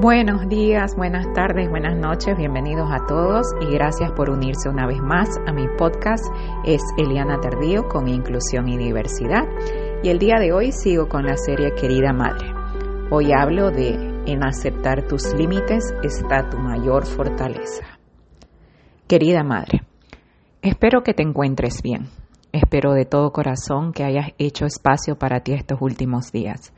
Buenos días, buenas tardes, buenas noches, bienvenidos a todos y gracias por unirse una vez más a mi podcast. Es Eliana Tardío con Inclusión y Diversidad y el día de hoy sigo con la serie Querida Madre. Hoy hablo de En aceptar tus límites está tu mayor fortaleza. Querida Madre, espero que te encuentres bien. Espero de todo corazón que hayas hecho espacio para ti estos últimos días.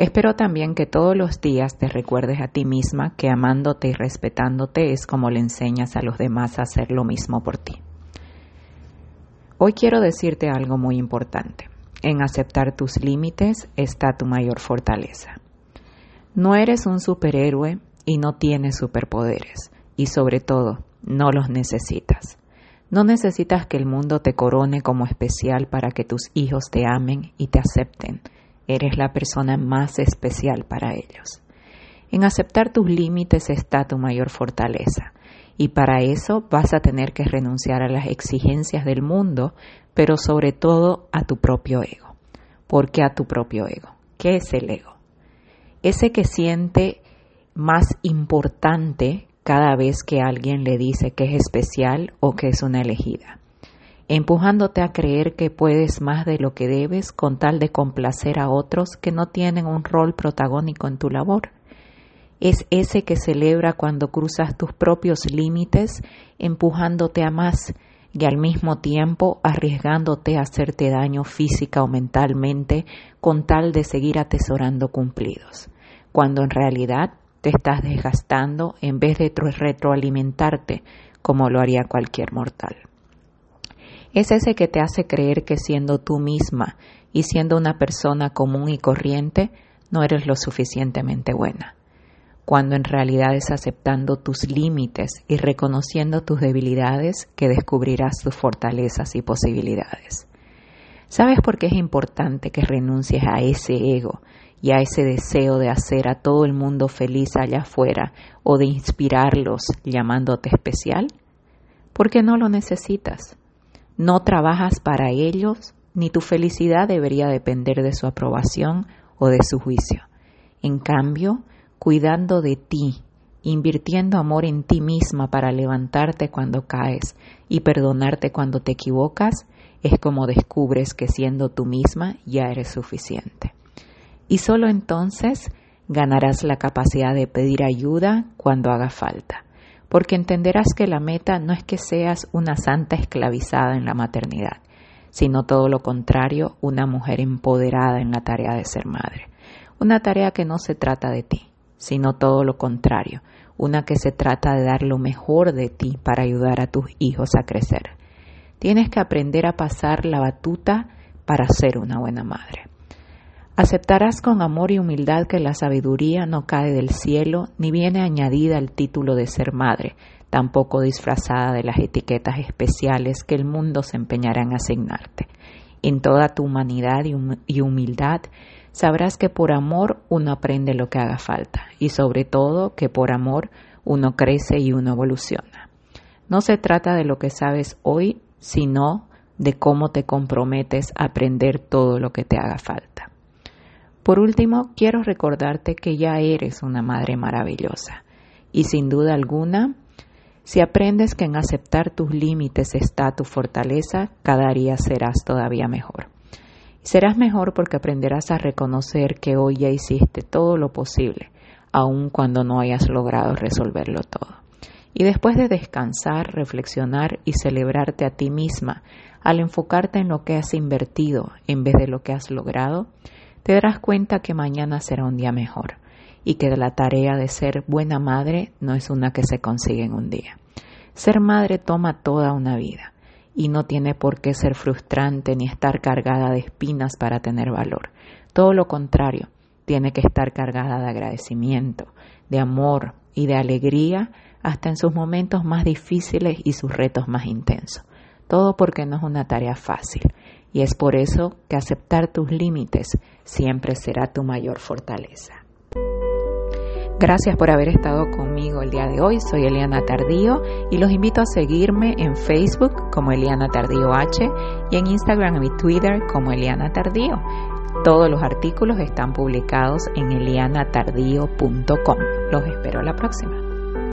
Espero también que todos los días te recuerdes a ti misma que amándote y respetándote es como le enseñas a los demás a hacer lo mismo por ti. Hoy quiero decirte algo muy importante. En aceptar tus límites está tu mayor fortaleza. No eres un superhéroe y no tienes superpoderes y sobre todo no los necesitas. No necesitas que el mundo te corone como especial para que tus hijos te amen y te acepten Eres la persona más especial para ellos. En aceptar tus límites está tu mayor fortaleza y para eso vas a tener que renunciar a las exigencias del mundo, pero sobre todo a tu propio ego. ¿Por qué a tu propio ego? ¿Qué es el ego? Ese que siente más importante cada vez que alguien le dice que es especial o que es una elegida empujándote a creer que puedes más de lo que debes con tal de complacer a otros que no tienen un rol protagónico en tu labor. Es ese que celebra cuando cruzas tus propios límites, empujándote a más y al mismo tiempo arriesgándote a hacerte daño física o mentalmente con tal de seguir atesorando cumplidos, cuando en realidad te estás desgastando en vez de retroalimentarte como lo haría cualquier mortal. Es ese que te hace creer que siendo tú misma y siendo una persona común y corriente, no eres lo suficientemente buena, cuando en realidad es aceptando tus límites y reconociendo tus debilidades que descubrirás tus fortalezas y posibilidades. ¿Sabes por qué es importante que renuncies a ese ego y a ese deseo de hacer a todo el mundo feliz allá afuera o de inspirarlos llamándote especial? Porque no lo necesitas. No trabajas para ellos, ni tu felicidad debería depender de su aprobación o de su juicio. En cambio, cuidando de ti, invirtiendo amor en ti misma para levantarte cuando caes y perdonarte cuando te equivocas, es como descubres que siendo tú misma ya eres suficiente. Y solo entonces ganarás la capacidad de pedir ayuda cuando haga falta porque entenderás que la meta no es que seas una santa esclavizada en la maternidad, sino todo lo contrario, una mujer empoderada en la tarea de ser madre. Una tarea que no se trata de ti, sino todo lo contrario, una que se trata de dar lo mejor de ti para ayudar a tus hijos a crecer. Tienes que aprender a pasar la batuta para ser una buena madre. Aceptarás con amor y humildad que la sabiduría no cae del cielo ni viene añadida al título de ser madre, tampoco disfrazada de las etiquetas especiales que el mundo se empeñará en asignarte. En toda tu humanidad y humildad sabrás que por amor uno aprende lo que haga falta y sobre todo que por amor uno crece y uno evoluciona. No se trata de lo que sabes hoy, sino de cómo te comprometes a aprender todo lo que te haga falta. Por último, quiero recordarte que ya eres una madre maravillosa y sin duda alguna, si aprendes que en aceptar tus límites está tu fortaleza, cada día serás todavía mejor. serás mejor porque aprenderás a reconocer que hoy ya hiciste todo lo posible, aun cuando no hayas logrado resolverlo todo. Y después de descansar, reflexionar y celebrarte a ti misma, al enfocarte en lo que has invertido en vez de lo que has logrado, te darás cuenta que mañana será un día mejor y que la tarea de ser buena madre no es una que se consigue en un día. Ser madre toma toda una vida y no tiene por qué ser frustrante ni estar cargada de espinas para tener valor. Todo lo contrario, tiene que estar cargada de agradecimiento, de amor y de alegría hasta en sus momentos más difíciles y sus retos más intensos. Todo porque no es una tarea fácil y es por eso que aceptar tus límites siempre será tu mayor fortaleza. Gracias por haber estado conmigo el día de hoy. Soy Eliana Tardío y los invito a seguirme en Facebook como Eliana Tardío H y en Instagram y Twitter como Eliana Tardío. Todos los artículos están publicados en elianatardío.com. Los espero la próxima.